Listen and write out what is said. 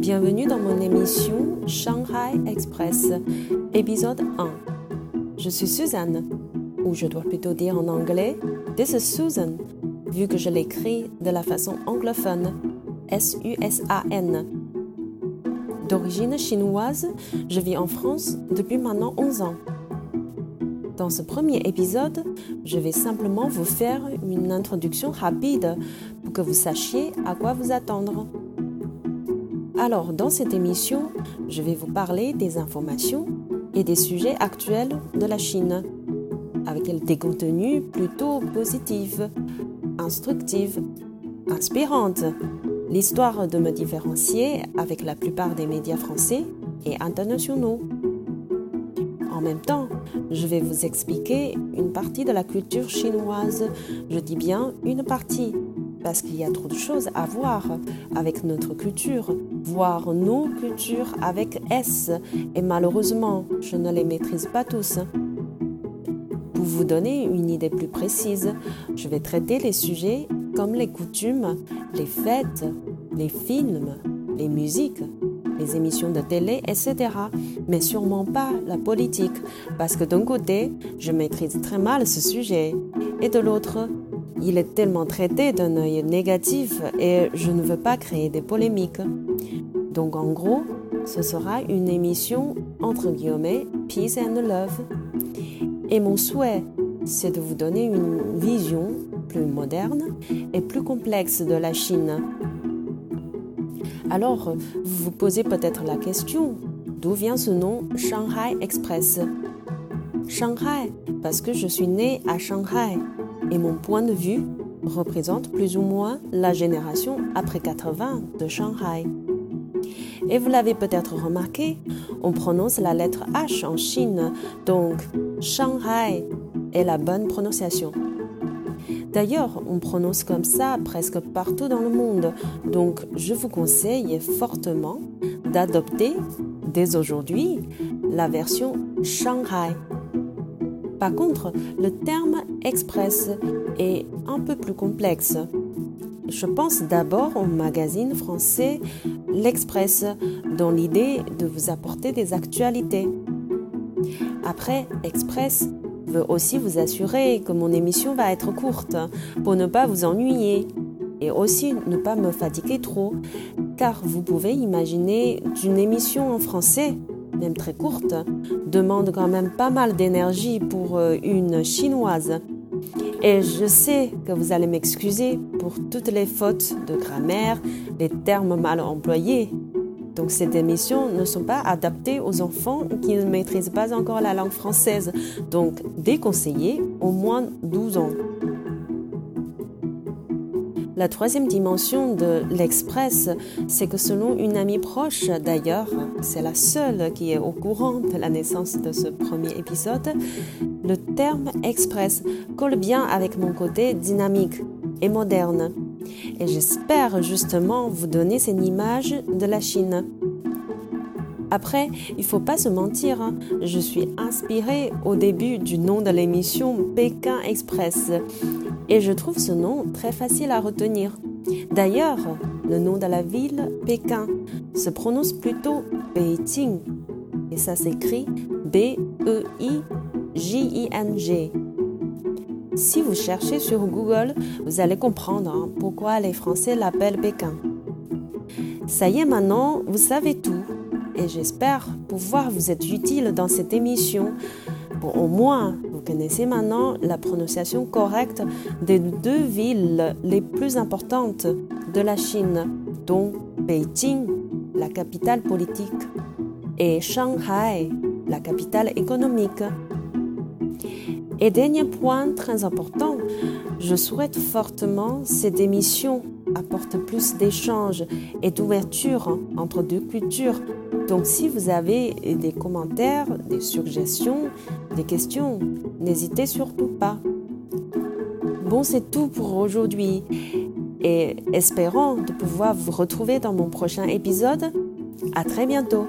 bienvenue dans mon émission Shanghai Express, épisode 1. Je suis Suzanne, ou je dois plutôt dire en anglais This is Susan, vu que je l'écris de la façon anglophone, S-U-S-A-N. D'origine chinoise, je vis en France depuis maintenant 11 ans. Dans ce premier épisode, je vais simplement vous faire une introduction rapide pour que vous sachiez à quoi vous attendre. Alors, dans cette émission, je vais vous parler des informations et des sujets actuels de la Chine, avec des contenus plutôt positifs, instructifs, inspirantes, l'histoire de me différencier avec la plupart des médias français et internationaux. En même temps, je vais vous expliquer une partie de la culture chinoise. Je dis bien une partie, parce qu'il y a trop de choses à voir avec notre culture, voir nos cultures avec S, et malheureusement, je ne les maîtrise pas tous. Pour vous donner une idée plus précise, je vais traiter les sujets comme les coutumes, les fêtes, les films, les musiques, les émissions de télé, etc. Mais sûrement pas la politique, parce que d'un côté, je maîtrise très mal ce sujet, et de l'autre, il est tellement traité d'un œil négatif et je ne veux pas créer des polémiques. Donc en gros, ce sera une émission entre guillemets Peace and Love. Et mon souhait, c'est de vous donner une vision plus moderne et plus complexe de la Chine alors, vous vous posez peut-être la question, d'où vient ce nom Shanghai Express? Shanghai, parce que je suis né à Shanghai et mon point de vue représente plus ou moins la génération après 80 de Shanghai. Et vous l'avez peut-être remarqué, on prononce la lettre H en Chine, donc Shanghai est la bonne prononciation. D'ailleurs, on prononce comme ça presque partout dans le monde, donc je vous conseille fortement d'adopter dès aujourd'hui la version Shanghai. Par contre, le terme express est un peu plus complexe. Je pense d'abord au magazine français L'Express, dans l'idée de vous apporter des actualités. Après, Express veux aussi vous assurer que mon émission va être courte pour ne pas vous ennuyer et aussi ne pas me fatiguer trop, car vous pouvez imaginer qu'une émission en français, même très courte, demande quand même pas mal d'énergie pour euh, une chinoise. Et je sais que vous allez m'excuser pour toutes les fautes de grammaire, les termes mal employés, donc ces émissions ne sont pas adaptées aux enfants qui ne maîtrisent pas encore la langue française. Donc déconseillé au moins 12 ans. La troisième dimension de l'Express, c'est que selon une amie proche, d'ailleurs, c'est la seule qui est au courant de la naissance de ce premier épisode, le terme Express colle bien avec mon côté dynamique et moderne. Et j'espère justement vous donner cette image de la Chine. Après, il faut pas se mentir, hein. je suis inspirée au début du nom de l'émission Pékin Express et je trouve ce nom très facile à retenir. D'ailleurs, le nom de la ville, Pékin, se prononce plutôt Beijing et ça s'écrit B-E-I-J-I-N-G. Si vous cherchez sur Google, vous allez comprendre hein, pourquoi les Français l'appellent Pékin. Ça y est maintenant, vous savez tout et j'espère pouvoir vous être utile dans cette émission. Au moins, vous connaissez maintenant la prononciation correcte des deux villes les plus importantes de la Chine, dont Beijing, la capitale politique, et Shanghai, la capitale économique. Et dernier point très important, je souhaite fortement cette émission apporte plus d'échanges et d'ouverture entre deux cultures. Donc si vous avez des commentaires, des suggestions, des questions, n'hésitez surtout pas. Bon, c'est tout pour aujourd'hui et espérons de pouvoir vous retrouver dans mon prochain épisode. À très bientôt.